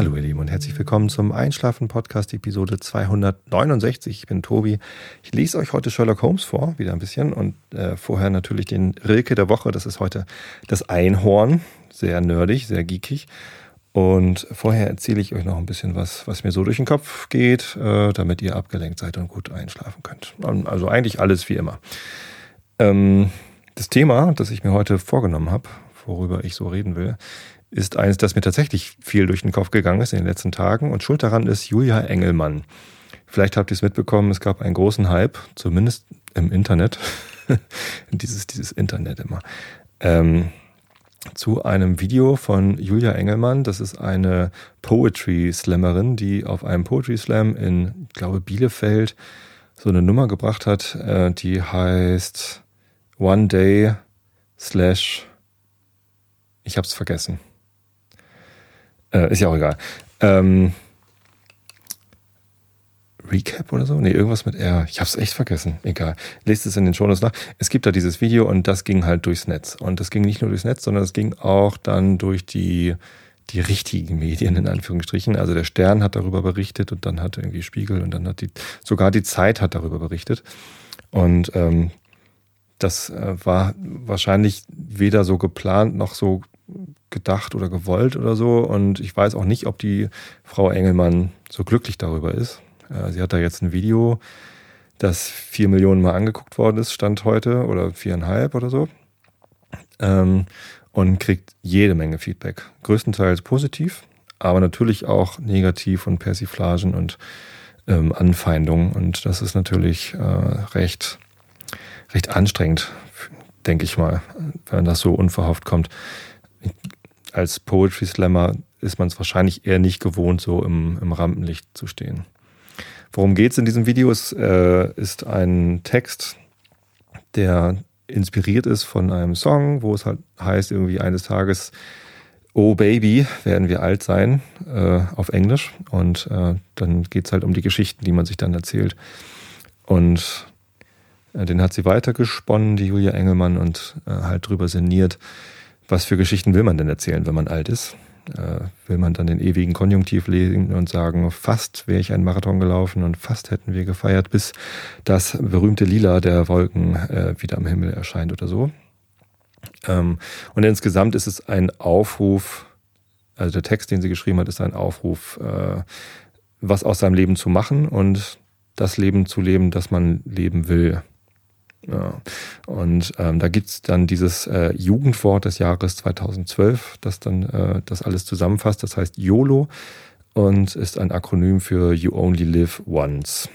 Hallo ihr Lieben und herzlich willkommen zum Einschlafen Podcast Episode 269. Ich bin Tobi. Ich lese euch heute Sherlock Holmes vor, wieder ein bisschen und äh, vorher natürlich den Rilke der Woche. Das ist heute das Einhorn, sehr nerdig, sehr geekig. Und vorher erzähle ich euch noch ein bisschen was, was mir so durch den Kopf geht, äh, damit ihr abgelenkt seid und gut einschlafen könnt. Also eigentlich alles wie immer. Ähm, das Thema, das ich mir heute vorgenommen habe, worüber ich so reden will, ist eines, das mir tatsächlich viel durch den Kopf gegangen ist in den letzten Tagen. Und schuld daran ist Julia Engelmann. Vielleicht habt ihr es mitbekommen, es gab einen großen Hype, zumindest im Internet. dieses, dieses Internet immer. Ähm, zu einem Video von Julia Engelmann. Das ist eine Poetry Slammerin, die auf einem Poetry Slam in, ich glaube, Bielefeld so eine Nummer gebracht hat, äh, die heißt One Day slash ich hab's vergessen. Äh, ist ja auch egal. Ähm, Recap oder so? Nee, irgendwas mit R. Ich hab's echt vergessen. Egal. Lest es in den Shownotes nach. Es gibt da dieses Video und das ging halt durchs Netz. Und das ging nicht nur durchs Netz, sondern es ging auch dann durch die, die richtigen Medien, in Anführungsstrichen. Also der Stern hat darüber berichtet und dann hat irgendwie Spiegel und dann hat die, sogar die Zeit hat darüber berichtet. Und ähm, das äh, war wahrscheinlich weder so geplant noch so gedacht oder gewollt oder so. Und ich weiß auch nicht, ob die Frau Engelmann so glücklich darüber ist. Äh, sie hat da jetzt ein Video, das vier Millionen Mal angeguckt worden ist, stand heute oder viereinhalb oder so. Ähm, und kriegt jede Menge Feedback. Größtenteils positiv, aber natürlich auch negativ und Persiflagen und ähm, Anfeindungen. Und das ist natürlich äh, recht, recht anstrengend, denke ich mal, wenn das so unverhofft kommt als Poetry Slammer ist man es wahrscheinlich eher nicht gewohnt, so im, im Rampenlicht zu stehen. Worum geht es in diesem Video? Es äh, ist ein Text, der inspiriert ist von einem Song, wo es halt heißt, irgendwie eines Tages, Oh Baby, werden wir alt sein, äh, auf Englisch. Und äh, dann geht es halt um die Geschichten, die man sich dann erzählt. Und äh, den hat sie weitergesponnen, die Julia Engelmann, und äh, halt drüber sinniert was für Geschichten will man denn erzählen, wenn man alt ist? Äh, will man dann den ewigen Konjunktiv lesen und sagen, fast wäre ich einen Marathon gelaufen und fast hätten wir gefeiert, bis das berühmte Lila der Wolken äh, wieder am Himmel erscheint oder so. Ähm, und insgesamt ist es ein Aufruf, also der Text, den sie geschrieben hat, ist ein Aufruf, äh, was aus seinem Leben zu machen und das Leben zu leben, das man leben will. Ja. Und ähm, da gibt's dann dieses äh, Jugendwort des Jahres 2012, das dann äh, das alles zusammenfasst. Das heißt YOLO und ist ein Akronym für You Only Live Once.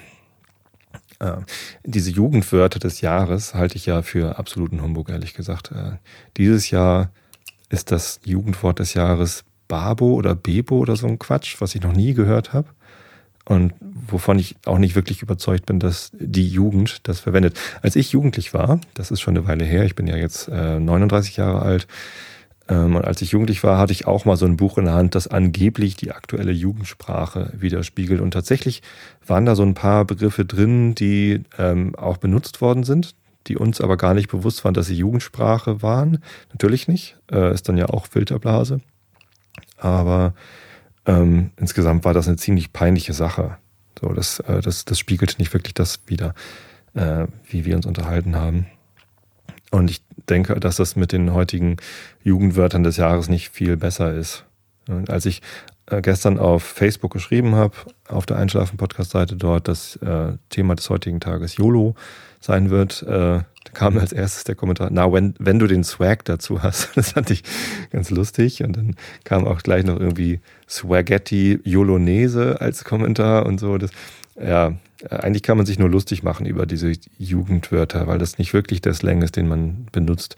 Äh, diese Jugendwörter des Jahres halte ich ja für absoluten Humbug, ehrlich gesagt. Äh, dieses Jahr ist das Jugendwort des Jahres Babo oder Bebo oder so ein Quatsch, was ich noch nie gehört habe und wovon ich auch nicht wirklich überzeugt bin, dass die Jugend das verwendet. Als ich jugendlich war, das ist schon eine Weile her, ich bin ja jetzt äh, 39 Jahre alt, ähm, und als ich jugendlich war, hatte ich auch mal so ein Buch in der Hand, das angeblich die aktuelle Jugendsprache widerspiegelt. Und tatsächlich waren da so ein paar Begriffe drin, die ähm, auch benutzt worden sind, die uns aber gar nicht bewusst waren, dass sie Jugendsprache waren. Natürlich nicht, äh, ist dann ja auch Filterblase. Aber ähm, insgesamt war das eine ziemlich peinliche Sache. So, das, äh, das, das spiegelte nicht wirklich das wider, äh, wie wir uns unterhalten haben. Und ich denke, dass das mit den heutigen Jugendwörtern des Jahres nicht viel besser ist. Und als ich äh, gestern auf Facebook geschrieben habe, auf der Einschlafen-Podcast-Seite dort, das äh, Thema des heutigen Tages YOLO sein wird, äh, da kam als erstes der Kommentar, na, wenn, wenn du den Swag dazu hast. Das fand ich ganz lustig. Und dann kam auch gleich noch irgendwie Swaghetti Yolonese als Kommentar und so. Das, ja, eigentlich kann man sich nur lustig machen über diese Jugendwörter, weil das nicht wirklich der Slang ist, den man benutzt.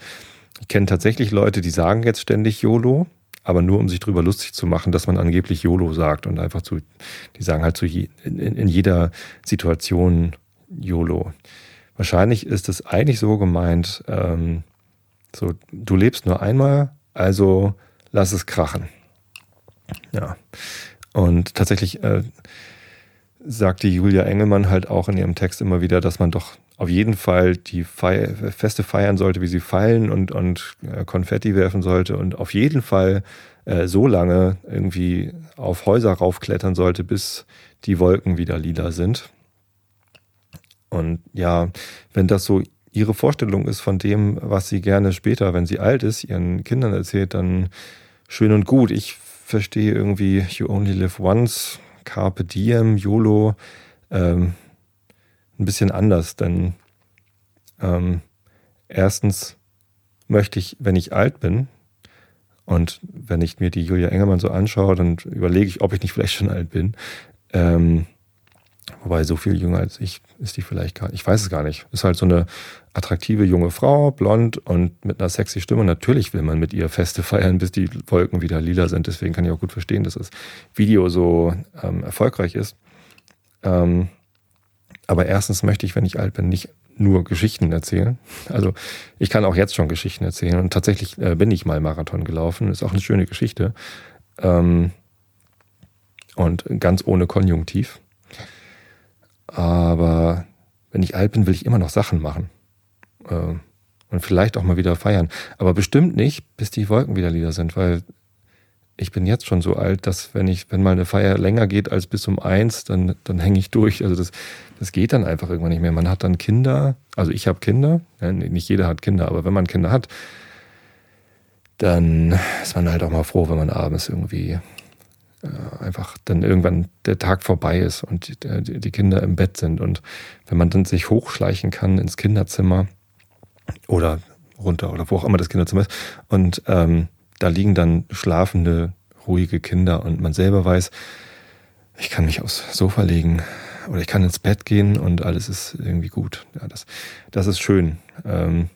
Ich kenne tatsächlich Leute, die sagen jetzt ständig YOLO, aber nur um sich drüber lustig zu machen, dass man angeblich YOLO sagt und einfach zu, die sagen halt zu je, in, in jeder Situation YOLO. Wahrscheinlich ist es eigentlich so gemeint, ähm, so, du lebst nur einmal, also lass es krachen. Ja. Und tatsächlich äh, sagt die Julia Engelmann halt auch in ihrem Text immer wieder, dass man doch auf jeden Fall die Feier, Feste feiern sollte, wie sie fallen und, und äh, Konfetti werfen sollte und auf jeden Fall äh, so lange irgendwie auf Häuser raufklettern sollte, bis die Wolken wieder lila sind. Und ja, wenn das so ihre Vorstellung ist von dem, was sie gerne später, wenn sie alt ist, ihren Kindern erzählt, dann schön und gut. Ich verstehe irgendwie You Only Live Once, Carpe Diem, YOLO ähm, ein bisschen anders, denn ähm, erstens möchte ich, wenn ich alt bin, und wenn ich mir die Julia Engelmann so anschaue, dann überlege ich, ob ich nicht vielleicht schon alt bin. Ähm, wobei so viel jünger als ich ist die vielleicht gar nicht. Ich weiß es gar nicht. Ist halt so eine attraktive junge Frau, blond und mit einer sexy Stimme. Natürlich will man mit ihr Feste feiern, bis die Wolken wieder lila sind. Deswegen kann ich auch gut verstehen, dass das Video so ähm, erfolgreich ist. Ähm, aber erstens möchte ich, wenn ich alt bin, nicht nur Geschichten erzählen. Also ich kann auch jetzt schon Geschichten erzählen und tatsächlich äh, bin ich mal Marathon gelaufen. Ist auch eine schöne Geschichte. Ähm, und ganz ohne Konjunktiv. Aber wenn ich alt bin, will ich immer noch Sachen machen. Äh, und vielleicht auch mal wieder feiern. Aber bestimmt nicht, bis die Wolken wieder Lieder sind, weil ich bin jetzt schon so alt, dass wenn ich, wenn mal eine Feier länger geht als bis um eins, dann, dann hänge ich durch. Also das, das geht dann einfach irgendwann nicht mehr. Man hat dann Kinder, also ich habe Kinder, nicht jeder hat Kinder, aber wenn man Kinder hat, dann ist man halt auch mal froh, wenn man abends irgendwie einfach dann irgendwann der Tag vorbei ist und die, die Kinder im Bett sind. Und wenn man dann sich hochschleichen kann ins Kinderzimmer oder runter oder wo auch immer das Kinderzimmer ist und ähm, da liegen dann schlafende, ruhige Kinder und man selber weiß, ich kann mich aufs Sofa legen oder ich kann ins Bett gehen und alles ist irgendwie gut. Ja, das, das ist schön. Ähm,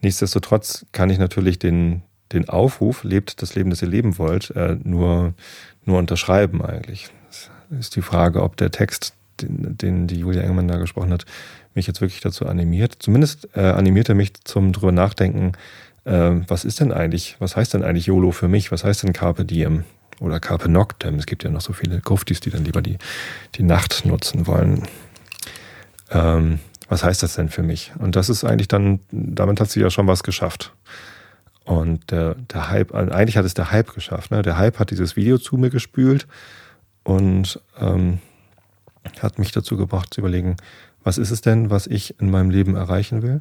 nichtsdestotrotz kann ich natürlich den, den Aufruf, lebt das Leben, das ihr leben wollt, äh, nur, nur unterschreiben eigentlich. Das ist die Frage, ob der Text, den, den die Julia Engelmann da gesprochen hat, mich jetzt wirklich dazu animiert. Zumindest äh, animiert er mich zum drüber nachdenken, äh, was ist denn eigentlich, was heißt denn eigentlich YOLO für mich? Was heißt denn Carpe Diem? Oder Carpe Noctem? Es gibt ja noch so viele Gruftis, die dann lieber die, die Nacht nutzen wollen. Ähm, was heißt das denn für mich? Und das ist eigentlich dann, damit hat sie ja schon was geschafft. Und der, der Hype, eigentlich hat es der Hype geschafft. Ne? Der Hype hat dieses Video zu mir gespült und ähm, hat mich dazu gebracht zu überlegen, was ist es denn, was ich in meinem Leben erreichen will?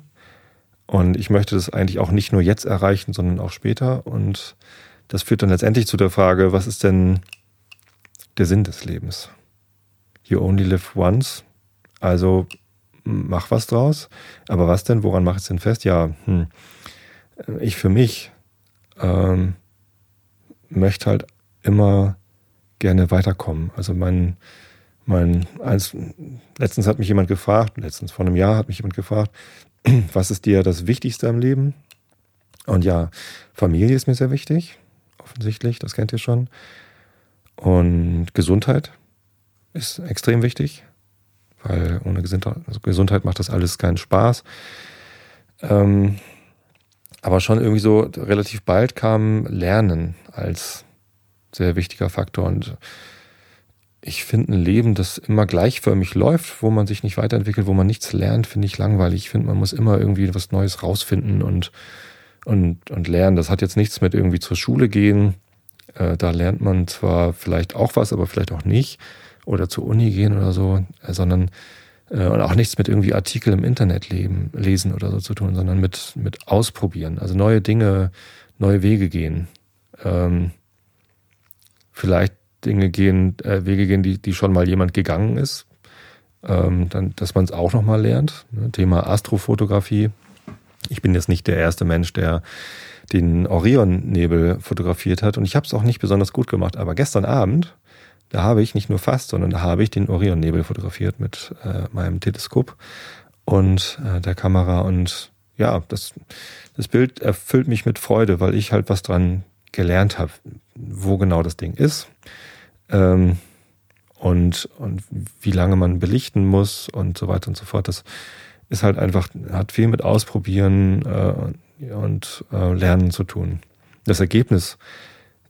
Und ich möchte das eigentlich auch nicht nur jetzt erreichen, sondern auch später. Und das führt dann letztendlich zu der Frage, was ist denn der Sinn des Lebens? You only live once. Also mach was draus. Aber was denn? Woran mache ich es denn fest? Ja, hm, ich für mich ähm, möchte halt immer gerne weiterkommen. Also mein, mein, eins, letztens hat mich jemand gefragt, letztens vor einem Jahr hat mich jemand gefragt, was ist dir das Wichtigste im Leben? Und ja, Familie ist mir sehr wichtig, offensichtlich, das kennt ihr schon. Und Gesundheit ist extrem wichtig, weil ohne Gesundheit, also macht das alles keinen Spaß. Ähm, aber schon irgendwie so relativ bald kam Lernen als sehr wichtiger Faktor. Und ich finde ein Leben, das immer gleichförmig läuft, wo man sich nicht weiterentwickelt, wo man nichts lernt, finde ich langweilig. Ich finde, man muss immer irgendwie was Neues rausfinden und, und, und lernen. Das hat jetzt nichts mit irgendwie zur Schule gehen. Äh, da lernt man zwar vielleicht auch was, aber vielleicht auch nicht. Oder zur Uni gehen oder so, äh, sondern und auch nichts mit irgendwie Artikel im Internet leben, lesen oder so zu tun, sondern mit, mit ausprobieren. Also neue Dinge, neue Wege gehen. Ähm, vielleicht Dinge gehen, äh, Wege gehen, die, die schon mal jemand gegangen ist. Ähm, dann, dass man es auch nochmal lernt. Ne? Thema Astrofotografie. Ich bin jetzt nicht der erste Mensch, der den Orion-Nebel fotografiert hat und ich habe es auch nicht besonders gut gemacht. Aber gestern Abend, da habe ich nicht nur fast, sondern da habe ich den Orion-Nebel fotografiert mit äh, meinem Teleskop und äh, der Kamera und ja, das, das Bild erfüllt mich mit Freude, weil ich halt was dran gelernt habe, wo genau das Ding ist ähm, und, und wie lange man belichten muss und so weiter und so fort. Das ist halt einfach, hat viel mit Ausprobieren äh, und äh, Lernen zu tun. Das Ergebnis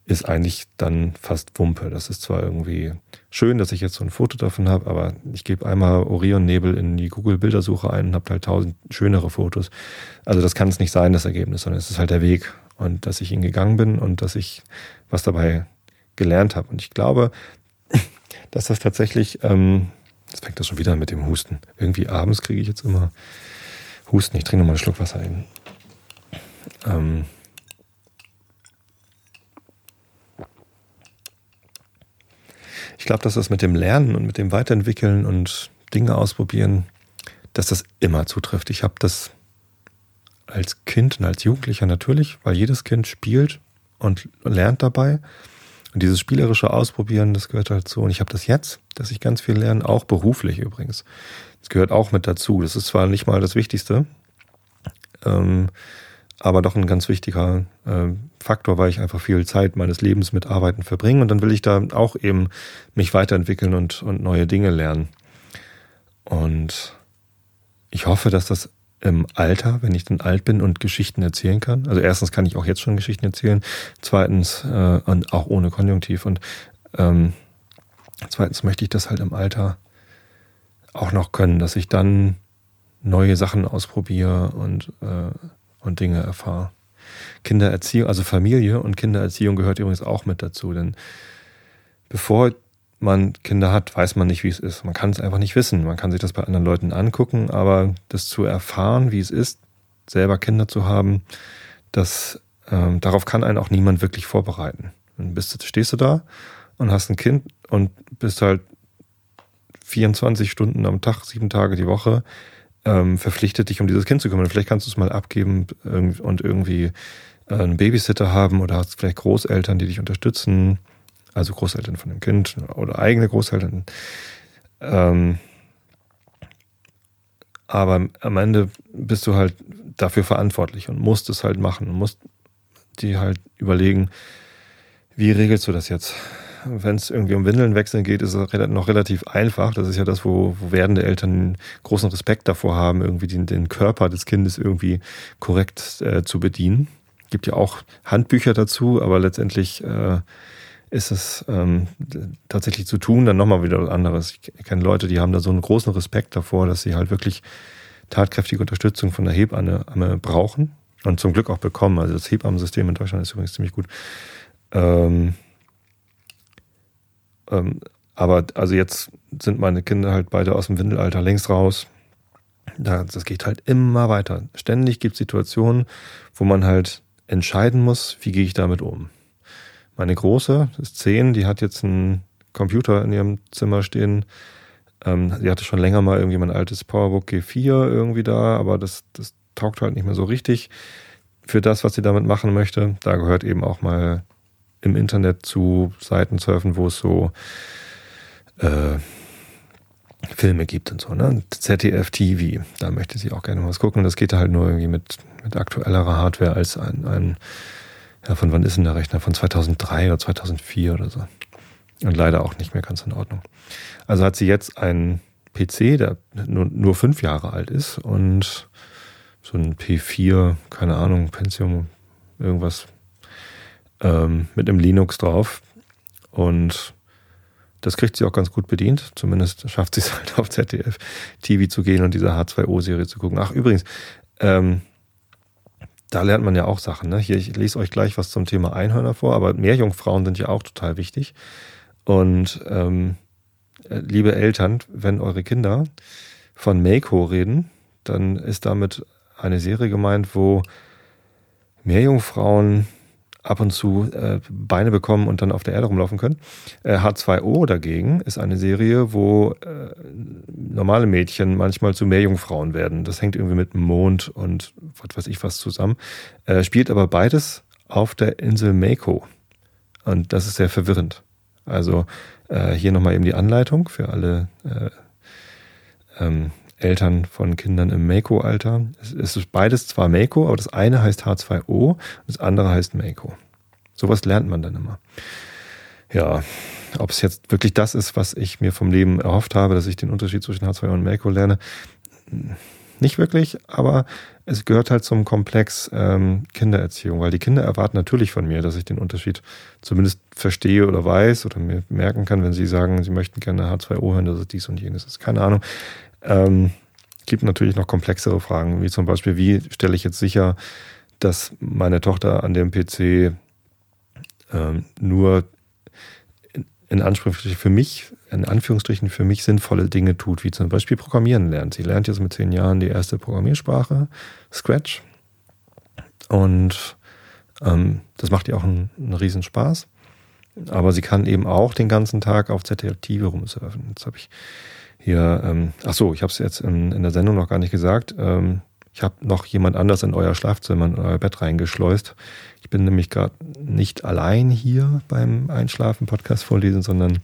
ist eigentlich dann fast Wumpe. Das ist zwar irgendwie schön, dass ich jetzt so ein Foto davon habe, aber ich gebe einmal Orion-Nebel in die Google-Bildersuche ein und habe halt tausend schönere Fotos. Also das kann es nicht sein, das Ergebnis, sondern es ist halt der Weg und dass ich ihn gegangen bin und dass ich was dabei gelernt habe. Und ich glaube, dass das tatsächlich, ähm, jetzt fängt das schon wieder mit dem Husten. Irgendwie abends kriege ich jetzt immer Husten. Ich trinke nochmal einen Schluck Wasser hin. Ähm, ich glaube, dass das mit dem Lernen und mit dem Weiterentwickeln und Dinge ausprobieren, dass das immer zutrifft. Ich habe das als Kind und als Jugendlicher natürlich, weil jedes Kind spielt und lernt dabei. Und dieses spielerische Ausprobieren, das gehört dazu. Und ich habe das jetzt, dass ich ganz viel lerne, auch beruflich übrigens. Das gehört auch mit dazu. Das ist zwar nicht mal das Wichtigste, ähm, aber doch ein ganz wichtiger äh, Faktor, weil ich einfach viel Zeit meines Lebens mit Arbeiten verbringe. Und dann will ich da auch eben mich weiterentwickeln und, und neue Dinge lernen. Und ich hoffe, dass das im Alter, wenn ich dann alt bin und Geschichten erzählen kann. Also erstens kann ich auch jetzt schon Geschichten erzählen. Zweitens, äh, und auch ohne Konjunktiv. Und ähm, zweitens möchte ich das halt im Alter auch noch können, dass ich dann neue Sachen ausprobiere und, äh, und Dinge erfahre. Kindererziehung, also Familie und Kindererziehung gehört übrigens auch mit dazu, denn bevor man Kinder hat, weiß man nicht, wie es ist. Man kann es einfach nicht wissen. Man kann sich das bei anderen Leuten angucken, aber das zu erfahren, wie es ist, selber Kinder zu haben, das, ähm, darauf kann einen auch niemand wirklich vorbereiten. Dann bist, stehst du da und hast ein Kind und bist halt 24 Stunden am Tag, sieben Tage die Woche ähm, verpflichtet, dich um dieses Kind zu kümmern. Vielleicht kannst du es mal abgeben und irgendwie äh, einen Babysitter haben oder hast vielleicht Großeltern, die dich unterstützen also Großeltern von dem Kind oder eigene Großeltern. Ähm, aber am Ende bist du halt dafür verantwortlich und musst es halt machen und musst dir halt überlegen, wie regelst du das jetzt? Wenn es irgendwie um Windeln wechseln geht, ist es noch relativ einfach. Das ist ja das, wo, wo werdende Eltern großen Respekt davor haben, irgendwie den, den Körper des Kindes irgendwie korrekt äh, zu bedienen. Gibt ja auch Handbücher dazu, aber letztendlich äh, ist es ähm, tatsächlich zu tun, dann nochmal wieder was anderes. Ich kenne Leute, die haben da so einen großen Respekt davor, dass sie halt wirklich tatkräftige Unterstützung von der Hebamme brauchen und zum Glück auch bekommen. Also das Hebammensystem in Deutschland ist übrigens ziemlich gut. Ähm, ähm, aber also jetzt sind meine Kinder halt beide aus dem Windelalter längst raus. Das geht halt immer weiter. Ständig gibt es Situationen, wo man halt entscheiden muss, wie gehe ich damit um. Meine Große ist zehn, die hat jetzt einen Computer in ihrem Zimmer stehen. Ähm, sie hatte schon länger mal irgendwie mein altes PowerBook G4 irgendwie da, aber das, das taugt halt nicht mehr so richtig für das, was sie damit machen möchte. Da gehört eben auch mal im Internet zu Seiten surfen, wo es so äh, Filme gibt und so, ne? ZDF TV, da möchte sie auch gerne was gucken. Das geht halt nur irgendwie mit, mit aktuellerer Hardware als ein, ein ja, von wann ist denn der Rechner? Von 2003 oder 2004 oder so. Und leider auch nicht mehr ganz in Ordnung. Also hat sie jetzt einen PC, der nur, nur fünf Jahre alt ist und so ein P4, keine Ahnung, Pentium, irgendwas ähm, mit einem Linux drauf. Und das kriegt sie auch ganz gut bedient. Zumindest schafft sie es halt auf ZDF TV zu gehen und diese H2O-Serie zu gucken. Ach, übrigens, ähm, da lernt man ja auch Sachen. Ne? Hier, ich lese euch gleich was zum Thema Einhörner vor, aber Meerjungfrauen sind ja auch total wichtig. Und ähm, äh, liebe Eltern, wenn eure Kinder von Mako reden, dann ist damit eine Serie gemeint, wo Meerjungfrauen ab und zu äh, Beine bekommen und dann auf der Erde rumlaufen können. Äh, H2O dagegen ist eine Serie, wo äh, normale Mädchen manchmal zu Meerjungfrauen werden. Das hängt irgendwie mit Mond und was weiß ich was zusammen. Äh, spielt aber beides auf der Insel Mako. Und das ist sehr verwirrend. Also äh, hier nochmal eben die Anleitung für alle äh, ähm, Eltern von Kindern im Mako-Alter. Es ist beides zwar Mako, aber das eine heißt H2O, das andere heißt Mako. Sowas lernt man dann immer. Ja, ob es jetzt wirklich das ist, was ich mir vom Leben erhofft habe, dass ich den Unterschied zwischen H2O und Mako lerne, nicht wirklich, aber es gehört halt zum Komplex ähm, Kindererziehung, weil die Kinder erwarten natürlich von mir, dass ich den Unterschied zumindest verstehe oder weiß oder mir merken kann, wenn sie sagen, sie möchten gerne H2O hören, dass es dies und jenes ist. Keine Ahnung. Ähm, gibt natürlich noch komplexere Fragen, wie zum Beispiel, wie stelle ich jetzt sicher, dass meine Tochter an dem PC ähm, nur in Anführungsstrichen für mich, in Anführungsstrichen für mich sinnvolle Dinge tut, wie zum Beispiel Programmieren lernt. Sie lernt jetzt mit zehn Jahren die erste Programmiersprache, Scratch. Und ähm, das macht ihr auch einen, einen Riesenspaß. Aber sie kann eben auch den ganzen Tag auf ZDF rumsurfen. Jetzt habe ich hier, ähm, ach so, ich habe es jetzt in, in, der Sendung noch gar nicht gesagt. Ähm, ich habe noch jemand anders in euer Schlafzimmer, in euer Bett reingeschleust. Ich bin nämlich gerade nicht allein hier beim Einschlafen-Podcast vorlesen, sondern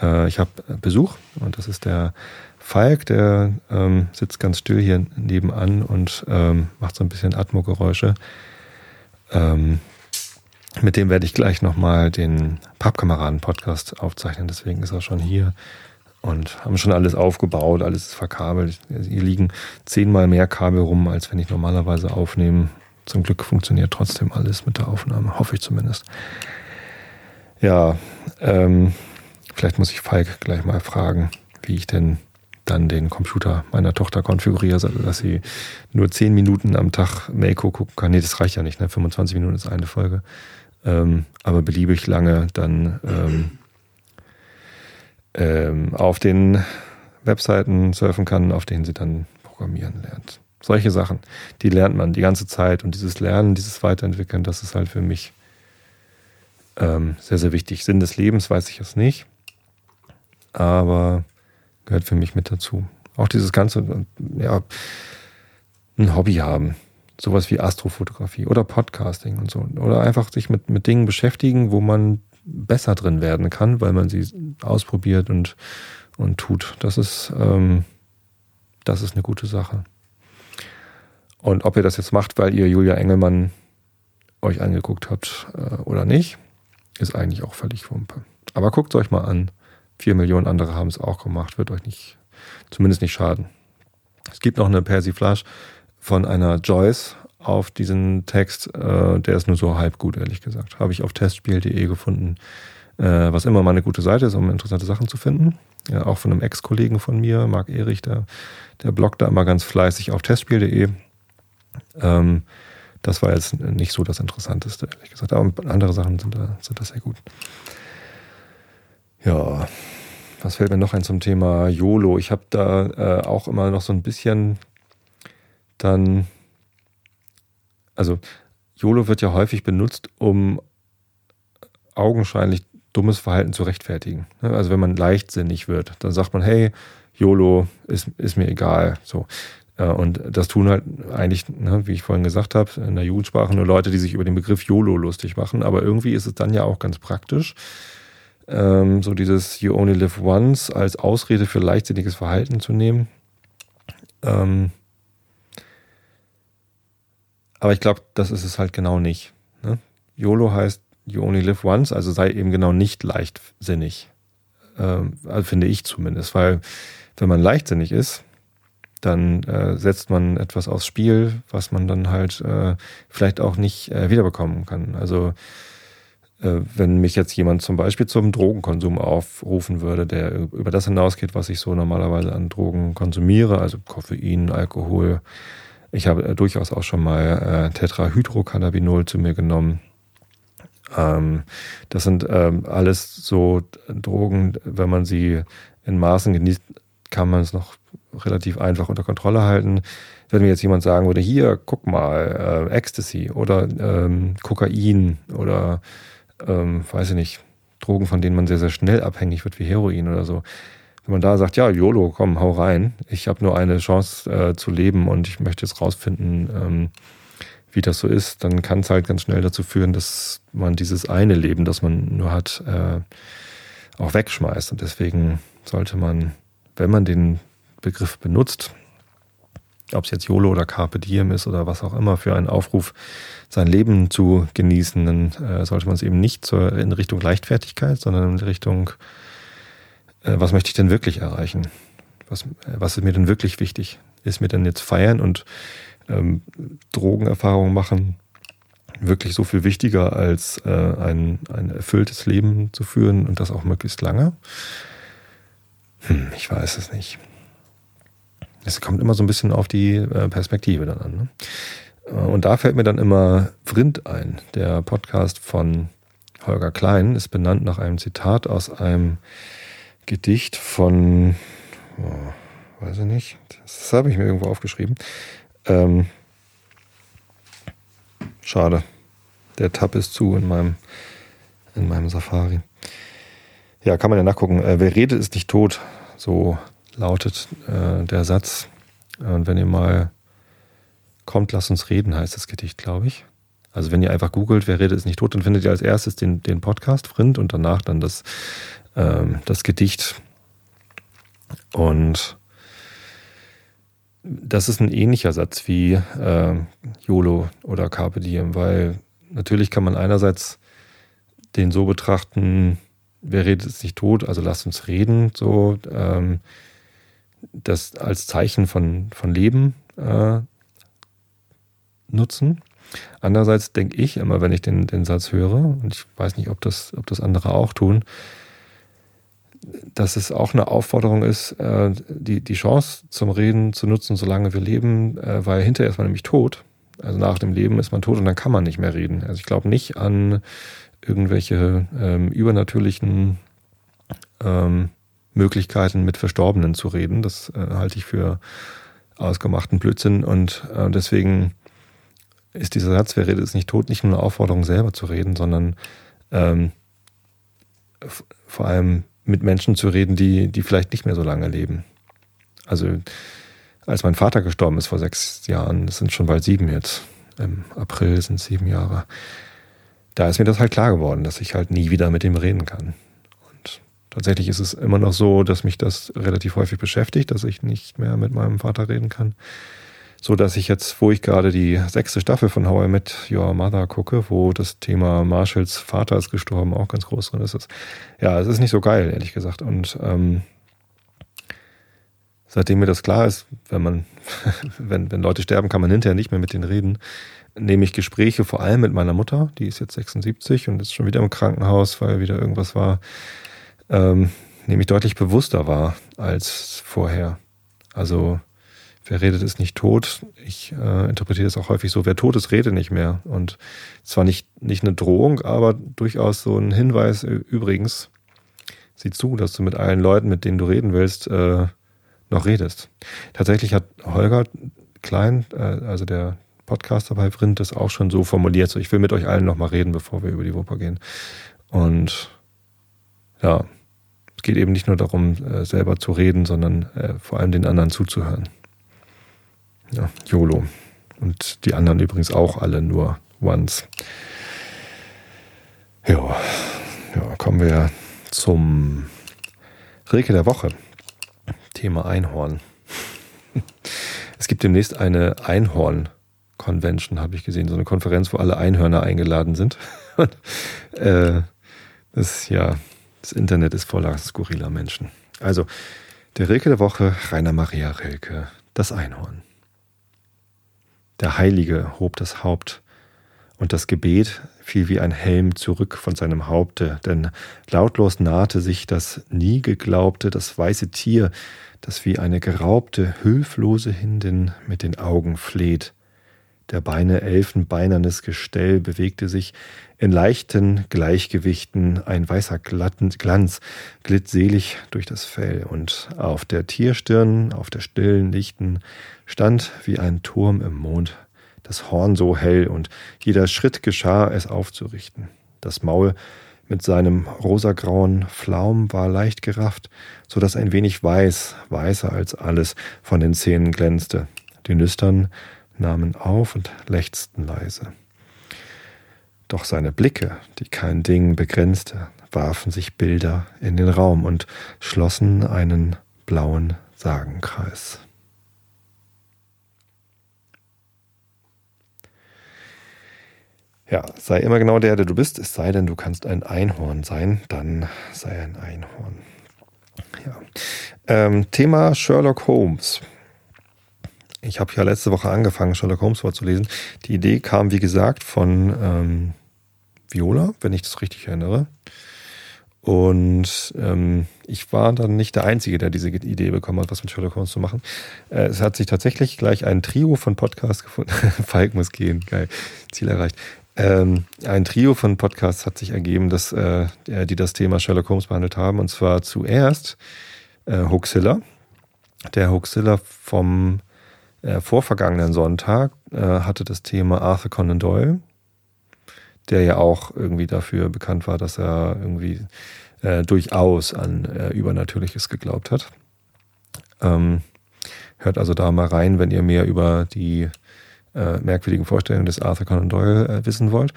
äh, ich habe Besuch und das ist der Falk, der ähm, sitzt ganz still hier nebenan und ähm, macht so ein bisschen Atmo-Geräusche. Ähm, mit dem werde ich gleich nochmal den Pappkameraden-Podcast aufzeichnen, deswegen ist er schon hier und haben schon alles aufgebaut, alles ist verkabelt. Hier liegen zehnmal mehr Kabel rum, als wenn ich normalerweise aufnehme. Zum Glück funktioniert trotzdem alles mit der Aufnahme, hoffe ich zumindest. Ja, ähm, vielleicht muss ich Falk gleich mal fragen, wie ich denn dann den Computer meiner Tochter konfiguriere, dass sie nur 10 Minuten am Tag Mako gucken kann. Nee, das reicht ja nicht, ne? 25 Minuten ist eine Folge. Ähm, aber beliebig lange dann ähm, ähm, auf den Webseiten surfen kann, auf denen sie dann programmieren lernt. Solche Sachen, die lernt man die ganze Zeit. Und dieses Lernen, dieses Weiterentwickeln, das ist halt für mich ähm, sehr, sehr wichtig. Sinn des Lebens weiß ich es nicht, aber gehört für mich mit dazu. Auch dieses ganze, ja, ein Hobby haben. Sowas wie Astrofotografie oder Podcasting und so. Oder einfach sich mit, mit Dingen beschäftigen, wo man besser drin werden kann, weil man sie ausprobiert und, und tut. Das ist, ähm, das ist eine gute Sache. Und ob ihr das jetzt macht, weil ihr Julia Engelmann euch angeguckt habt äh, oder nicht, ist eigentlich auch völlig Wumpe. Aber guckt es euch mal an. Vier Millionen andere haben es auch gemacht, wird euch nicht, zumindest nicht schaden. Es gibt noch eine Persiflage von einer Joyce auf diesen Text. Äh, der ist nur so halb gut, ehrlich gesagt. Habe ich auf testspiel.de gefunden, äh, was immer mal eine gute Seite ist, um interessante Sachen zu finden. Ja, auch von einem Ex-Kollegen von mir, Marc Erich, der, der bloggt da immer ganz fleißig auf testspiel.de. Ähm, das war jetzt nicht so das Interessanteste, ehrlich gesagt. Aber andere Sachen sind da, sind da sehr gut. Ja, was fällt mir noch ein zum Thema YOLO? Ich habe da äh, auch immer noch so ein bisschen dann also YOLO wird ja häufig benutzt, um augenscheinlich dummes Verhalten zu rechtfertigen. Ne? Also wenn man leichtsinnig wird, dann sagt man, hey, YOLO ist, ist mir egal. So. Äh, und das tun halt eigentlich, ne, wie ich vorhin gesagt habe, in der Jugendsprache nur Leute, die sich über den Begriff YOLO lustig machen. Aber irgendwie ist es dann ja auch ganz praktisch, ähm, so dieses You only live once als Ausrede für leichtsinniges Verhalten zu nehmen. Ähm, aber ich glaube, das ist es halt genau nicht. Ne? YOLO heißt You only live once, also sei eben genau nicht leichtsinnig. Ähm, also finde ich zumindest, weil wenn man leichtsinnig ist, dann äh, setzt man etwas aufs Spiel, was man dann halt äh, vielleicht auch nicht äh, wiederbekommen kann. Also äh, wenn mich jetzt jemand zum Beispiel zum Drogenkonsum aufrufen würde, der über das hinausgeht, was ich so normalerweise an Drogen konsumiere, also Koffein, Alkohol, ich habe äh, durchaus auch schon mal äh, Tetrahydrocannabinol zu mir genommen. Ähm, das sind ähm, alles so Drogen, wenn man sie in Maßen genießt, kann man es noch relativ einfach unter Kontrolle halten. Wenn mir jetzt jemand sagen würde, hier, guck mal, äh, Ecstasy oder ähm, Kokain oder ähm, weiß ich nicht, Drogen, von denen man sehr, sehr schnell abhängig wird, wie Heroin oder so, wenn man da sagt, ja, YOLO, komm, hau rein, ich habe nur eine Chance äh, zu leben und ich möchte jetzt rausfinden, ähm, wie das so ist, dann kann es halt ganz schnell dazu führen, dass man dieses eine Leben, das man nur hat, äh, auch wegschmeißt. Und deswegen sollte man, wenn man den Begriff benutzt, ob es jetzt YOLO oder Carpe Diem ist oder was auch immer für einen Aufruf, sein Leben zu genießen, dann äh, sollte man es eben nicht zur, in Richtung Leichtfertigkeit, sondern in Richtung was möchte ich denn wirklich erreichen? Was, äh, was ist mir denn wirklich wichtig? ist mir dann jetzt feiern und ähm, Drogenerfahrungen machen wirklich so viel wichtiger, als äh, ein, ein erfülltes Leben zu führen und das auch möglichst lange? Hm, ich weiß es nicht. Es kommt immer so ein bisschen auf die äh, Perspektive dann an. Ne? Äh, und da fällt mir dann immer Vrind ein. Der Podcast von Holger Klein ist benannt nach einem Zitat aus einem Gedicht von, oh, weiß ich nicht, das habe ich mir irgendwo aufgeschrieben. Ähm, schade. Der Tab ist zu in meinem, in meinem Safari. Ja, kann man ja nachgucken. Äh, wer redet, ist nicht tot. So lautet äh, der Satz. Und wenn ihr mal kommt, lasst uns reden, heißt das Gedicht, glaube ich. Also wenn ihr einfach googelt, wer redet, ist nicht tot, dann findet ihr als erstes den, den Podcast Frind und danach dann das, ähm, das Gedicht. Und das ist ein ähnlicher Satz wie äh, YOLO oder Carpe Diem, weil natürlich kann man einerseits den so betrachten, wer redet ist nicht tot, also lasst uns reden, so ähm, das als Zeichen von, von Leben äh, nutzen. Andererseits denke ich immer, wenn ich den, den Satz höre, und ich weiß nicht, ob das, ob das andere auch tun, dass es auch eine Aufforderung ist, äh, die, die Chance zum Reden zu nutzen, solange wir leben, äh, weil hinterher ist man nämlich tot. Also nach dem Leben ist man tot und dann kann man nicht mehr reden. Also ich glaube nicht an irgendwelche ähm, übernatürlichen ähm, Möglichkeiten, mit Verstorbenen zu reden. Das äh, halte ich für ausgemachten Blödsinn und äh, deswegen ist dieser Satz, wer redet, ist nicht tot, nicht nur eine Aufforderung, selber zu reden, sondern ähm, vor allem mit Menschen zu reden, die, die vielleicht nicht mehr so lange leben. Also als mein Vater gestorben ist vor sechs Jahren, das sind schon bald sieben jetzt, im April sind sieben Jahre, da ist mir das halt klar geworden, dass ich halt nie wieder mit ihm reden kann. Und tatsächlich ist es immer noch so, dass mich das relativ häufig beschäftigt, dass ich nicht mehr mit meinem Vater reden kann. So dass ich jetzt, wo ich gerade die sechste Staffel von How I Met Your Mother gucke, wo das Thema Marshalls Vater ist gestorben auch ganz groß drin ist. Ja, es ist nicht so geil, ehrlich gesagt. Und ähm, seitdem mir das klar ist, wenn man, wenn, wenn Leute sterben, kann man hinterher nicht mehr mit denen reden, nehme ich Gespräche vor allem mit meiner Mutter, die ist jetzt 76 und ist schon wieder im Krankenhaus, weil wieder irgendwas war, ähm, nehme ich deutlich bewusster wahr als vorher. Also wer redet, ist nicht tot. Ich äh, interpretiere es auch häufig so, wer tot ist, rede nicht mehr. Und zwar nicht, nicht eine Drohung, aber durchaus so ein Hinweis, übrigens, sieh zu, dass du mit allen Leuten, mit denen du reden willst, äh, noch redest. Tatsächlich hat Holger Klein, äh, also der Podcaster bei Vrind, das auch schon so formuliert, so ich will mit euch allen nochmal reden, bevor wir über die Wupper gehen. Und ja, es geht eben nicht nur darum, äh, selber zu reden, sondern äh, vor allem den anderen zuzuhören. Ja, YOLO. Und die anderen übrigens auch alle nur once. Ja, ja kommen wir zum Rilke der Woche. Thema Einhorn. Es gibt demnächst eine Einhorn-Convention, habe ich gesehen, so eine Konferenz, wo alle Einhörner eingeladen sind. äh, das, ja, das Internet ist voller skurriler Menschen. Also, der Rilke der Woche, Rainer Maria Rilke, das Einhorn. Der Heilige hob das Haupt, und das Gebet fiel wie ein Helm zurück von seinem Haupte, denn lautlos nahte sich das nie geglaubte, das weiße Tier, das wie eine geraubte, hülflose Hindin mit den Augen fleht. Der Beine elfenbeinernes Gestell bewegte sich in leichten Gleichgewichten, ein weißer Glanz glitt selig durch das Fell, und auf der Tierstirn, auf der stillen, lichten, stand wie ein Turm im Mond das Horn so hell, und jeder Schritt geschah, es aufzurichten. Das Maul mit seinem rosagrauen Flaum war leicht gerafft, so dass ein wenig weiß, weißer als alles, von den Zähnen glänzte. Die Nüstern nahmen auf und lechzten leise. Doch seine Blicke, die kein Ding begrenzte, warfen sich Bilder in den Raum und schlossen einen blauen Sagenkreis. Ja, sei immer genau der, der du bist, es sei denn, du kannst ein Einhorn sein, dann sei ein Einhorn. Ja. Ähm, Thema Sherlock Holmes. Ich habe ja letzte Woche angefangen, Sherlock Holmes vorzulesen. Die Idee kam, wie gesagt, von ähm, Viola, wenn ich das richtig erinnere. Und ähm, ich war dann nicht der Einzige, der diese Idee bekommen hat, was mit Sherlock Holmes zu machen. Äh, es hat sich tatsächlich gleich ein Trio von Podcasts gefunden. Falk muss gehen, geil, Ziel erreicht. Ähm, ein Trio von Podcasts hat sich ergeben, dass äh, die das Thema Sherlock Holmes behandelt haben. Und zwar zuerst äh, Hoaxilla. Der Hoaxilla vom äh, vorvergangenen Sonntag äh, hatte das Thema Arthur Conan Doyle der ja auch irgendwie dafür bekannt war, dass er irgendwie äh, durchaus an äh, Übernatürliches geglaubt hat. Ähm, hört also da mal rein, wenn ihr mehr über die äh, merkwürdigen Vorstellungen des Arthur Conan Doyle äh, wissen wollt.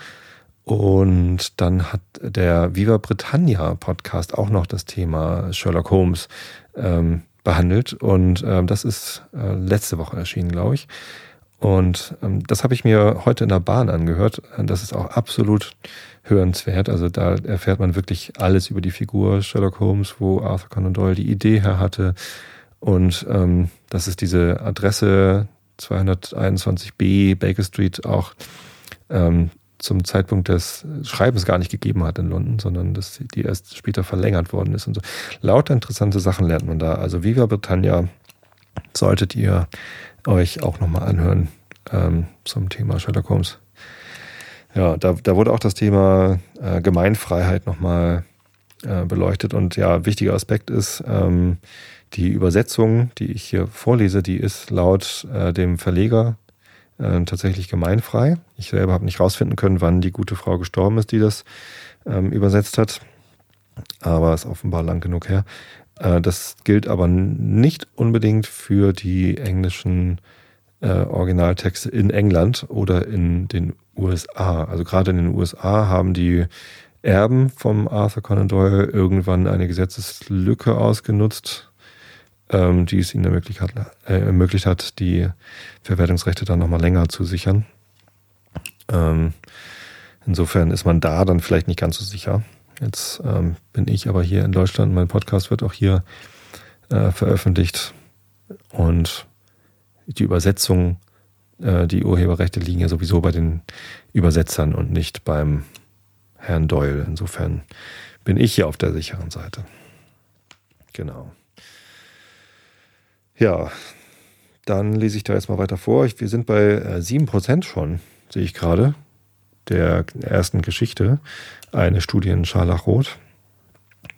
Und dann hat der Viva Britannia Podcast auch noch das Thema Sherlock Holmes ähm, behandelt. Und ähm, das ist äh, letzte Woche erschienen, glaube ich. Und ähm, das habe ich mir heute in der Bahn angehört. Das ist auch absolut hörenswert. Also da erfährt man wirklich alles über die Figur Sherlock Holmes, wo Arthur Conan Doyle die Idee her hatte. Und ähm, dass es diese Adresse 221b Baker Street auch ähm, zum Zeitpunkt des Schreibens gar nicht gegeben hat in London, sondern dass die erst später verlängert worden ist und so. Lauter interessante Sachen lernt man da. Also Viva Britannia solltet ihr euch auch nochmal anhören ähm, zum Thema Sherlock Holmes. Ja, da, da wurde auch das Thema äh, Gemeinfreiheit nochmal äh, beleuchtet. Und ja, wichtiger Aspekt ist, ähm, die Übersetzung, die ich hier vorlese, die ist laut äh, dem Verleger äh, tatsächlich gemeinfrei. Ich selber habe nicht rausfinden können, wann die gute Frau gestorben ist, die das ähm, übersetzt hat. Aber ist offenbar lang genug her. Äh, das gilt aber nicht unbedingt für die englischen äh, Originaltexte in England oder in den USA. Also gerade in den USA haben die Erben vom Arthur Conan Doyle irgendwann eine Gesetzeslücke ausgenutzt, ähm, die es ihnen ermöglicht hat, äh, ermöglicht hat die Verwertungsrechte dann nochmal länger zu sichern. Ähm, insofern ist man da dann vielleicht nicht ganz so sicher. Jetzt ähm, bin ich aber hier in Deutschland, mein Podcast wird auch hier äh, veröffentlicht und die Übersetzung, äh, die Urheberrechte liegen ja sowieso bei den Übersetzern und nicht beim Herrn Doyle. Insofern bin ich hier auf der sicheren Seite. Genau. Ja, dann lese ich da jetzt mal weiter vor. wir sind bei äh, 7% schon, sehe ich gerade der ersten Geschichte eine Studie in Scharlachrot.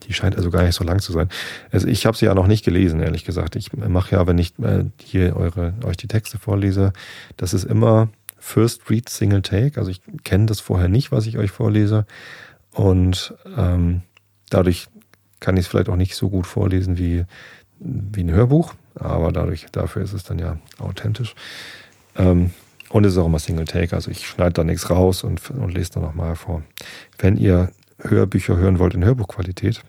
Die scheint also gar nicht so lang zu sein. Also ich habe sie ja noch nicht gelesen, ehrlich gesagt. Ich mache ja, wenn ich äh, hier eure, euch die Texte vorlese, das ist immer First Read Single Take. Also ich kenne das vorher nicht, was ich euch vorlese. Und ähm, dadurch kann ich es vielleicht auch nicht so gut vorlesen wie, wie ein Hörbuch. Aber dadurch, dafür ist es dann ja authentisch. Ähm, und es ist auch immer Single Take, also ich schneide da nichts raus und, und lese da nochmal vor. Wenn ihr Hörbücher hören wollt in Hörbuchqualität,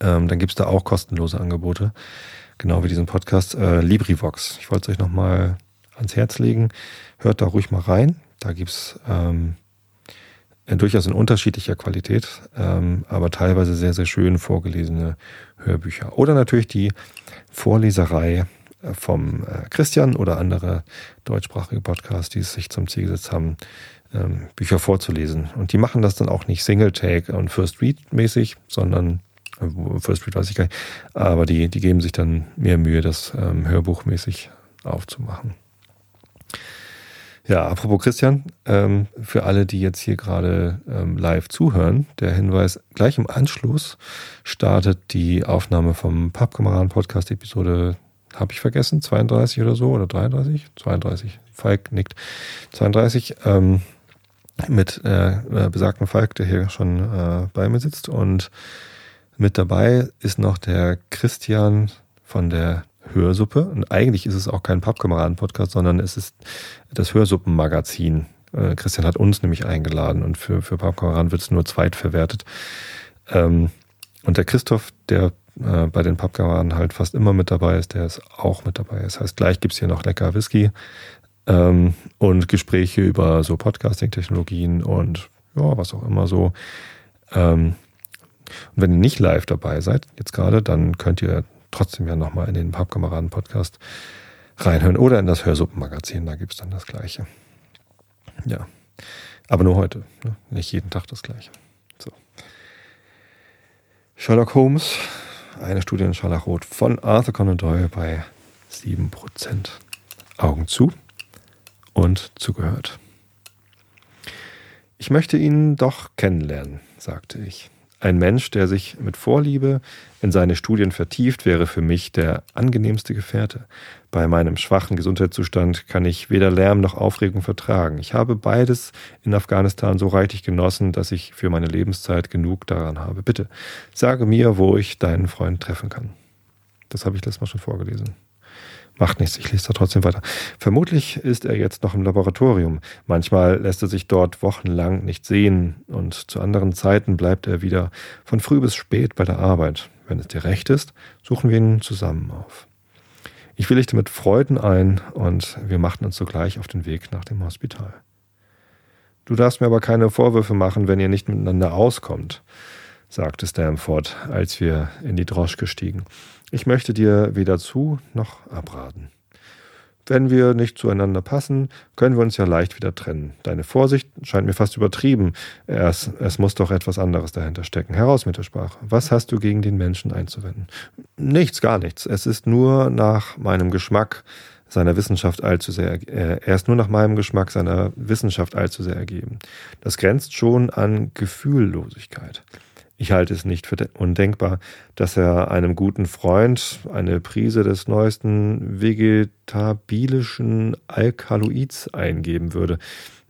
ähm, dann gibt es da auch kostenlose Angebote, genau wie diesen Podcast äh, LibriVox. Ich wollte es euch nochmal ans Herz legen. Hört da ruhig mal rein. Da gibt es ähm, durchaus in unterschiedlicher Qualität, ähm, aber teilweise sehr, sehr schön vorgelesene Hörbücher. Oder natürlich die Vorleserei äh, vom äh, Christian oder andere deutschsprachige Podcasts, die es sich zum Ziel gesetzt haben, ähm, Bücher vorzulesen. Und die machen das dann auch nicht Single-Take und First Read-mäßig, sondern äh, First Read weiß ich gar nicht, aber die, die geben sich dann mehr Mühe, das ähm, hörbuchmäßig aufzumachen. Ja, apropos Christian, ähm, für alle, die jetzt hier gerade ähm, live zuhören, der Hinweis, gleich im Anschluss startet die Aufnahme vom Pappkameraden-Podcast Episode habe ich vergessen, 32 oder so oder 33? 32. Falk nickt. 32 ähm, mit äh, äh, besagten Falk, der hier schon äh, bei mir sitzt. Und mit dabei ist noch der Christian von der Hörsuppe. Und eigentlich ist es auch kein Pappkameraden-Podcast, sondern es ist das Hörsuppenmagazin. Äh, Christian hat uns nämlich eingeladen und für, für Pappkameraden wird es nur zweitverwertet. Ähm, und der Christoph, der äh, bei den Pappkameraden halt fast immer mit dabei ist, der ist auch mit dabei. Das heißt, gleich gibt's hier noch lecker Whisky ähm, und Gespräche über so Podcasting-Technologien und ja, was auch immer so. Ähm, und wenn ihr nicht live dabei seid, jetzt gerade, dann könnt ihr trotzdem ja nochmal in den Pappkameraden-Podcast reinhören. Oder in das Hörsuppenmagazin, da gibt es dann das Gleiche. Ja. Aber nur heute. Ne? Nicht jeden Tag das Gleiche. So. Sherlock Holmes, eine Studie in Scharlachrot von Arthur Conan Doyle bei 7%. Augen zu und zugehört. Ich möchte ihn doch kennenlernen, sagte ich. Ein Mensch, der sich mit Vorliebe in seine Studien vertieft, wäre für mich der angenehmste Gefährte. Bei meinem schwachen Gesundheitszustand kann ich weder Lärm noch Aufregung vertragen. Ich habe beides in Afghanistan so reichlich genossen, dass ich für meine Lebenszeit genug daran habe. Bitte, sage mir, wo ich deinen Freund treffen kann. Das habe ich letztes Mal schon vorgelesen. Macht nichts, ich lese da trotzdem weiter. Vermutlich ist er jetzt noch im Laboratorium. Manchmal lässt er sich dort wochenlang nicht sehen und zu anderen Zeiten bleibt er wieder von früh bis spät bei der Arbeit. Wenn es dir recht ist, suchen wir ihn zusammen auf. Ich willigte mit Freuden ein und wir machten uns sogleich auf den Weg nach dem Hospital. Du darfst mir aber keine Vorwürfe machen, wenn ihr nicht miteinander auskommt, sagte Stamford, als wir in die Droschke stiegen. Ich möchte dir weder zu noch abraten. Wenn wir nicht zueinander passen, können wir uns ja leicht wieder trennen. Deine Vorsicht scheint mir fast übertrieben. Es, es muss doch etwas anderes dahinter stecken. Heraus mit der Sprache. Was hast du gegen den Menschen einzuwenden? Nichts, gar nichts. Es ist nur nach meinem Geschmack seiner Wissenschaft allzu sehr, äh, er ist nur nach meinem Geschmack seiner Wissenschaft allzu sehr ergeben. Das grenzt schon an Gefühllosigkeit. Ich halte es nicht für undenkbar, dass er einem guten Freund eine Prise des neuesten vegetabilischen Alkaloids eingeben würde.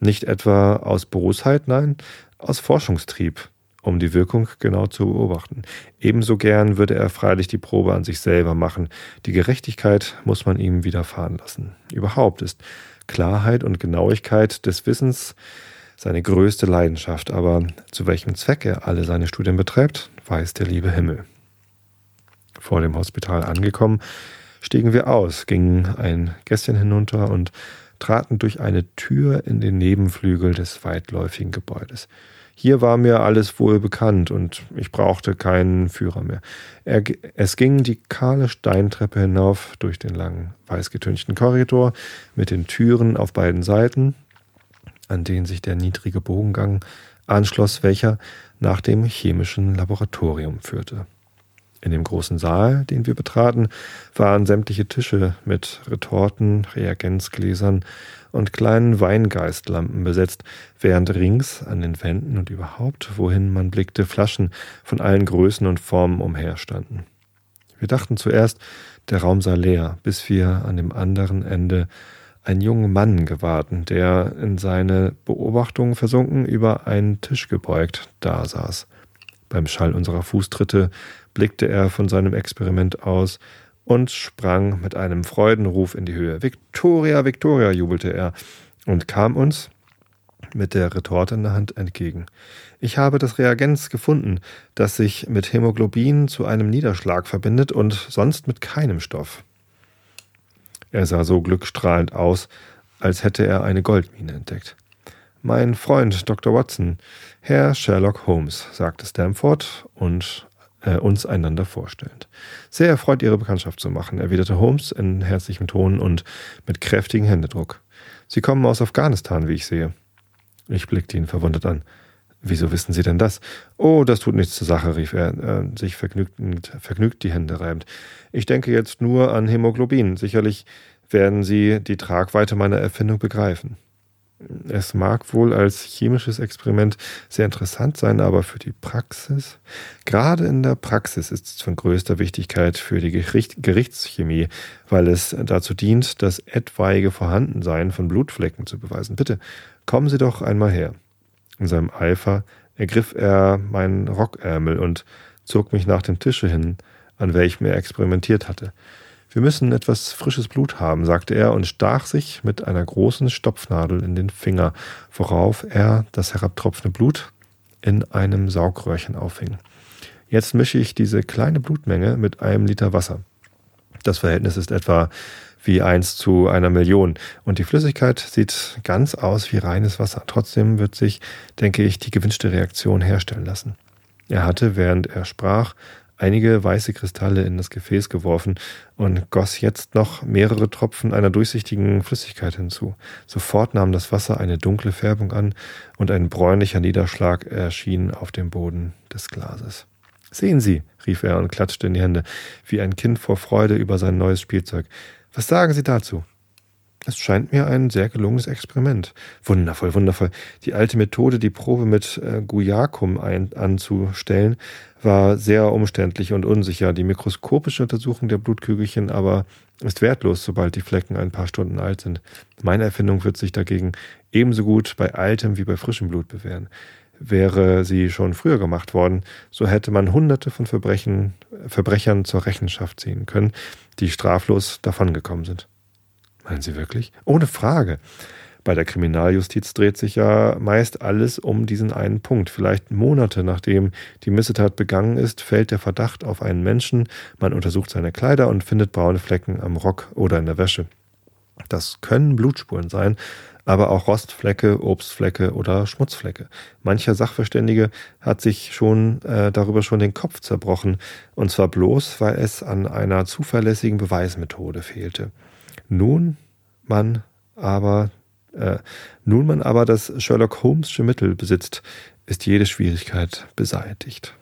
Nicht etwa aus Bosheit, nein, aus Forschungstrieb, um die Wirkung genau zu beobachten. Ebenso gern würde er freilich die Probe an sich selber machen. Die Gerechtigkeit muss man ihm widerfahren lassen. Überhaupt ist Klarheit und Genauigkeit des Wissens seine größte Leidenschaft, aber zu welchem Zweck er alle seine Studien betreibt, weiß der liebe Himmel. Vor dem Hospital angekommen, stiegen wir aus, gingen ein Gässchen hinunter und traten durch eine Tür in den Nebenflügel des weitläufigen Gebäudes. Hier war mir alles wohl bekannt und ich brauchte keinen Führer mehr. Er, es ging die kahle Steintreppe hinauf durch den langen, weißgetünchten Korridor mit den Türen auf beiden Seiten, an den sich der niedrige Bogengang anschloss, welcher nach dem chemischen Laboratorium führte. In dem großen Saal, den wir betraten, waren sämtliche Tische mit Retorten, Reagenzgläsern und kleinen Weingeistlampen besetzt, während rings an den Wänden und überhaupt, wohin man blickte, Flaschen von allen Größen und Formen umherstanden. Wir dachten zuerst, der Raum sei leer, bis wir an dem anderen Ende einen jungen Mann gewahrten, der in seine Beobachtungen versunken über einen Tisch gebeugt dasaß. Beim Schall unserer Fußtritte blickte er von seinem Experiment aus und sprang mit einem Freudenruf in die Höhe. Victoria, Victoria, jubelte er und kam uns mit der Retorte in der Hand entgegen. Ich habe das Reagenz gefunden, das sich mit Hämoglobin zu einem Niederschlag verbindet und sonst mit keinem Stoff. Er sah so glückstrahlend aus, als hätte er eine Goldmine entdeckt. Mein Freund Dr. Watson, Herr Sherlock Holmes, sagte Stamford und äh, uns einander vorstellend. Sehr erfreut, Ihre Bekanntschaft zu machen, erwiderte Holmes in herzlichem Ton und mit kräftigem Händedruck. Sie kommen aus Afghanistan, wie ich sehe. Ich blickte ihn verwundert an. Wieso wissen Sie denn das? Oh, das tut nichts zur Sache, rief er, äh, sich vergnügt, vergnügt die Hände reibend. Ich denke jetzt nur an Hämoglobin. Sicherlich werden Sie die Tragweite meiner Erfindung begreifen. Es mag wohl als chemisches Experiment sehr interessant sein, aber für die Praxis, gerade in der Praxis ist es von größter Wichtigkeit für die Gericht, Gerichtschemie, weil es dazu dient, das etwaige Vorhandensein von Blutflecken zu beweisen. Bitte, kommen Sie doch einmal her. In seinem Eifer ergriff er meinen Rockärmel und zog mich nach dem Tische hin, an welchem er experimentiert hatte. Wir müssen etwas frisches Blut haben, sagte er und stach sich mit einer großen Stopfnadel in den Finger, worauf er das herabtropfende Blut in einem Saugröhrchen aufhing. Jetzt mische ich diese kleine Blutmenge mit einem Liter Wasser. Das Verhältnis ist etwa wie eins zu einer Million. Und die Flüssigkeit sieht ganz aus wie reines Wasser. Trotzdem wird sich, denke ich, die gewünschte Reaktion herstellen lassen. Er hatte, während er sprach, einige weiße Kristalle in das Gefäß geworfen und goss jetzt noch mehrere Tropfen einer durchsichtigen Flüssigkeit hinzu. Sofort nahm das Wasser eine dunkle Färbung an und ein bräunlicher Niederschlag erschien auf dem Boden des Glases. Sehen Sie, rief er und klatschte in die Hände, wie ein Kind vor Freude über sein neues Spielzeug. Was sagen Sie dazu? Es scheint mir ein sehr gelungenes Experiment. Wundervoll, wundervoll. Die alte Methode, die Probe mit äh, Guiacum anzustellen, war sehr umständlich und unsicher. Die mikroskopische Untersuchung der Blutkügelchen aber ist wertlos, sobald die Flecken ein paar Stunden alt sind. Meine Erfindung wird sich dagegen ebenso gut bei altem wie bei frischem Blut bewähren. Wäre sie schon früher gemacht worden, so hätte man hunderte von Verbrechen, Verbrechern zur Rechenschaft ziehen können, die straflos davongekommen sind. Meinen Sie wirklich? Ohne Frage. Bei der Kriminaljustiz dreht sich ja meist alles um diesen einen Punkt. Vielleicht Monate nachdem die Missetat begangen ist, fällt der Verdacht auf einen Menschen, man untersucht seine Kleider und findet braune Flecken am Rock oder in der Wäsche. Das können Blutspuren sein, aber auch Rostflecke, Obstflecke oder Schmutzflecke. Mancher Sachverständige hat sich schon äh, darüber schon den Kopf zerbrochen, und zwar bloß, weil es an einer zuverlässigen Beweismethode fehlte. Nun man aber äh, nun man aber das Sherlock Holmesche Mittel besitzt, ist jede Schwierigkeit beseitigt.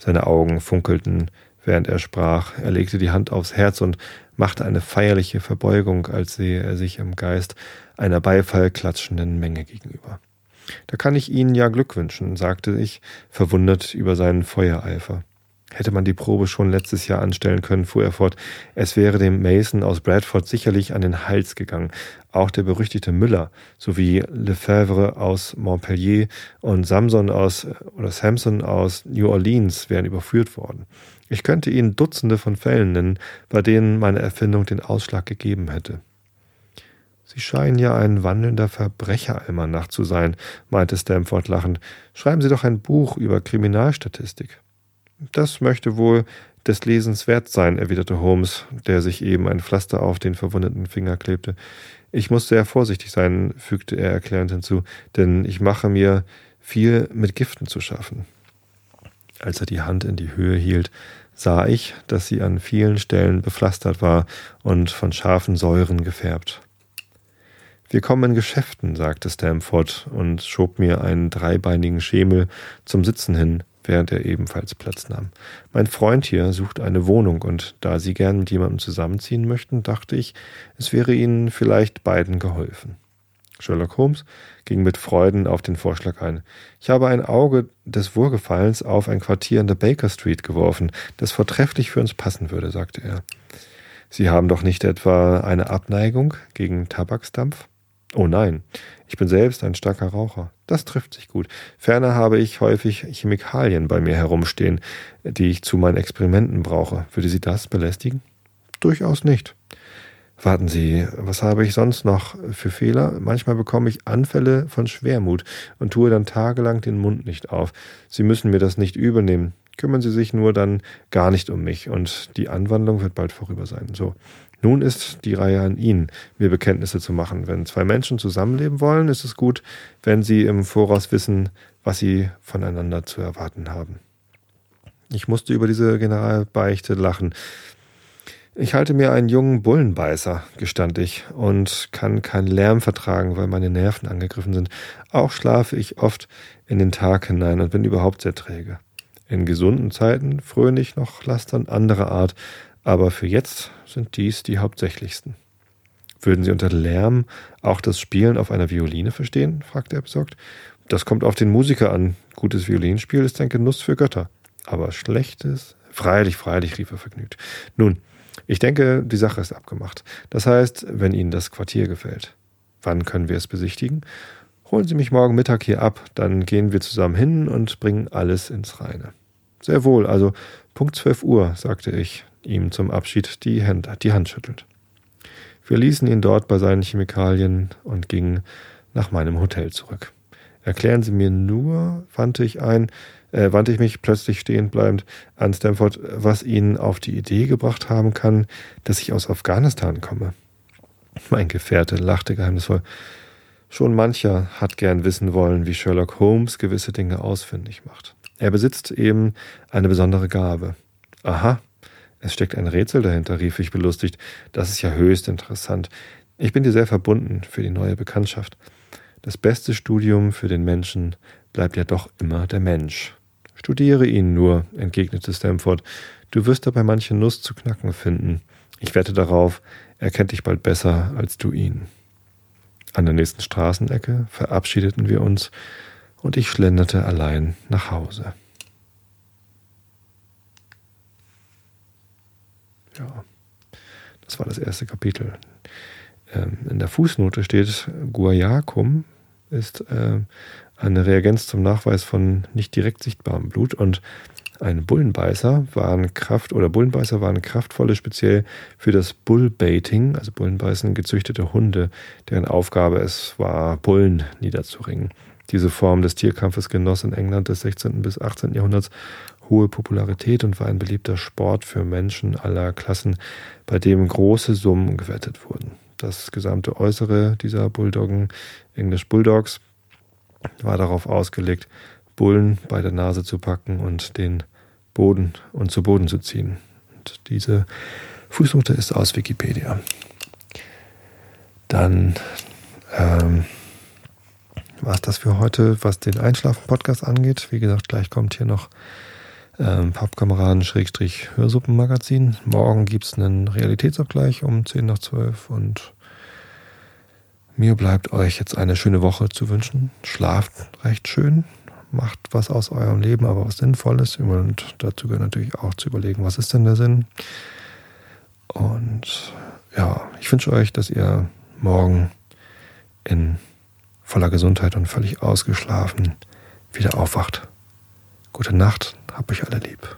Seine Augen funkelten, während er sprach. Er legte die Hand aufs Herz und machte eine feierliche Verbeugung, als sehe er sich im Geist einer beifallklatschenden Menge gegenüber. Da kann ich Ihnen ja Glück wünschen, sagte ich, verwundert über seinen Feuereifer. Hätte man die Probe schon letztes Jahr anstellen können, fuhr er fort, es wäre dem Mason aus Bradford sicherlich an den Hals gegangen. Auch der berüchtigte Müller sowie Lefebvre aus Montpellier und Samson aus oder Samson aus New Orleans wären überführt worden. Ich könnte Ihnen Dutzende von Fällen nennen, bei denen meine Erfindung den Ausschlag gegeben hätte. Sie scheinen ja ein wandelnder Verbrecheralmanach zu sein, meinte Stamford lachend. Schreiben Sie doch ein Buch über Kriminalstatistik. Das möchte wohl des Lesens wert sein, erwiderte Holmes, der sich eben ein Pflaster auf den verwundeten Finger klebte. Ich muss sehr vorsichtig sein, fügte er erklärend hinzu, denn ich mache mir viel mit Giften zu schaffen. Als er die Hand in die Höhe hielt, sah ich, dass sie an vielen Stellen bepflastert war und von scharfen Säuren gefärbt. Wir kommen in Geschäften, sagte Stamford und schob mir einen dreibeinigen Schemel zum Sitzen hin, während er ebenfalls Platz nahm. Mein Freund hier sucht eine Wohnung, und da Sie gern mit jemandem zusammenziehen möchten, dachte ich, es wäre Ihnen vielleicht beiden geholfen. Sherlock Holmes ging mit Freuden auf den Vorschlag ein. Ich habe ein Auge des Wohlgefallens auf ein Quartier in der Baker Street geworfen, das vortrefflich für uns passen würde, sagte er. Sie haben doch nicht etwa eine Abneigung gegen Tabaksdampf? Oh nein, ich bin selbst ein starker Raucher. Das trifft sich gut. Ferner habe ich häufig Chemikalien bei mir herumstehen, die ich zu meinen Experimenten brauche. Würde Sie das belästigen? Durchaus nicht. Warten Sie, was habe ich sonst noch für Fehler? Manchmal bekomme ich Anfälle von Schwermut und tue dann tagelang den Mund nicht auf. Sie müssen mir das nicht übernehmen. Kümmern Sie sich nur dann gar nicht um mich und die Anwandlung wird bald vorüber sein. So. Nun ist die Reihe an Ihnen, mir Bekenntnisse zu machen. Wenn zwei Menschen zusammenleben wollen, ist es gut, wenn sie im Voraus wissen, was sie voneinander zu erwarten haben. Ich musste über diese Generalbeichte lachen. Ich halte mir einen jungen Bullenbeißer, gestand ich, und kann keinen Lärm vertragen, weil meine Nerven angegriffen sind. Auch schlafe ich oft in den Tag hinein und bin überhaupt sehr träge. In gesunden Zeiten fröne ich noch Lastern anderer Art, aber für jetzt sind dies die hauptsächlichsten. Würden Sie unter Lärm auch das Spielen auf einer Violine verstehen? fragte er besorgt. Das kommt auf den Musiker an. Gutes Violinspiel ist ein Genuss für Götter. Aber schlechtes? Freilich, freilich, rief er vergnügt. Nun, ich denke, die Sache ist abgemacht. Das heißt, wenn Ihnen das Quartier gefällt. Wann können wir es besichtigen? Holen Sie mich morgen Mittag hier ab, dann gehen wir zusammen hin und bringen alles ins Reine. Sehr wohl, also Punkt 12 Uhr, sagte ich, ihm zum Abschied die Hand, die Hand schüttelt. Wir ließen ihn dort bei seinen Chemikalien und gingen nach meinem Hotel zurück. Erklären Sie mir nur, wandte ich ein, äh, wandte ich mich plötzlich stehend bleibend an Stanford, was Ihnen auf die Idee gebracht haben kann, dass ich aus Afghanistan komme. Mein Gefährte lachte geheimnisvoll. Schon mancher hat gern wissen wollen, wie Sherlock Holmes gewisse Dinge ausfindig macht. Er besitzt eben eine besondere Gabe. Aha, es steckt ein Rätsel dahinter, rief ich belustigt. Das ist ja höchst interessant. Ich bin dir sehr verbunden für die neue Bekanntschaft. Das beste Studium für den Menschen bleibt ja doch immer der Mensch. Studiere ihn nur, entgegnete Stamford. Du wirst dabei manche Nuss zu knacken finden. Ich wette darauf, er kennt dich bald besser als du ihn. An der nächsten Straßenecke verabschiedeten wir uns und ich schlenderte allein nach Hause. Ja, das war das erste Kapitel. Ähm, in der Fußnote steht, Guayacum ist äh, eine Reagenz zum Nachweis von nicht direkt sichtbarem Blut und ein Bullenbeißer waren Kraft oder Bullenbeißer waren kraftvolle speziell für das Bullbaiting, also Bullenbeißen gezüchtete Hunde, deren Aufgabe es war, Bullen niederzuringen. Diese Form des Tierkampfes genoss in England des 16. bis 18. Jahrhunderts hohe Popularität und war ein beliebter Sport für Menschen aller Klassen, bei dem große Summen gewettet wurden. Das gesamte Äußere dieser Bulldoggen, Englisch Bulldogs, war darauf ausgelegt, Bullen bei der Nase zu packen und den Boden und zu Boden zu ziehen. Und diese Fußnote ist aus Wikipedia. Dann ähm, war es das für heute, was den Einschlafen-Podcast angeht. Wie gesagt, gleich kommt hier noch ähm, Pappkameraden-Hörsuppenmagazin. Morgen gibt es einen Realitätsabgleich um 10 nach 12 und mir bleibt euch jetzt eine schöne Woche zu wünschen. Schlaft recht schön, macht was aus eurem Leben, aber was Sinnvolles. Und dazu gehört natürlich auch zu überlegen, was ist denn der Sinn. Und ja, ich wünsche euch, dass ihr morgen in voller Gesundheit und völlig ausgeschlafen wieder aufwacht. Gute Nacht, hab euch alle lieb.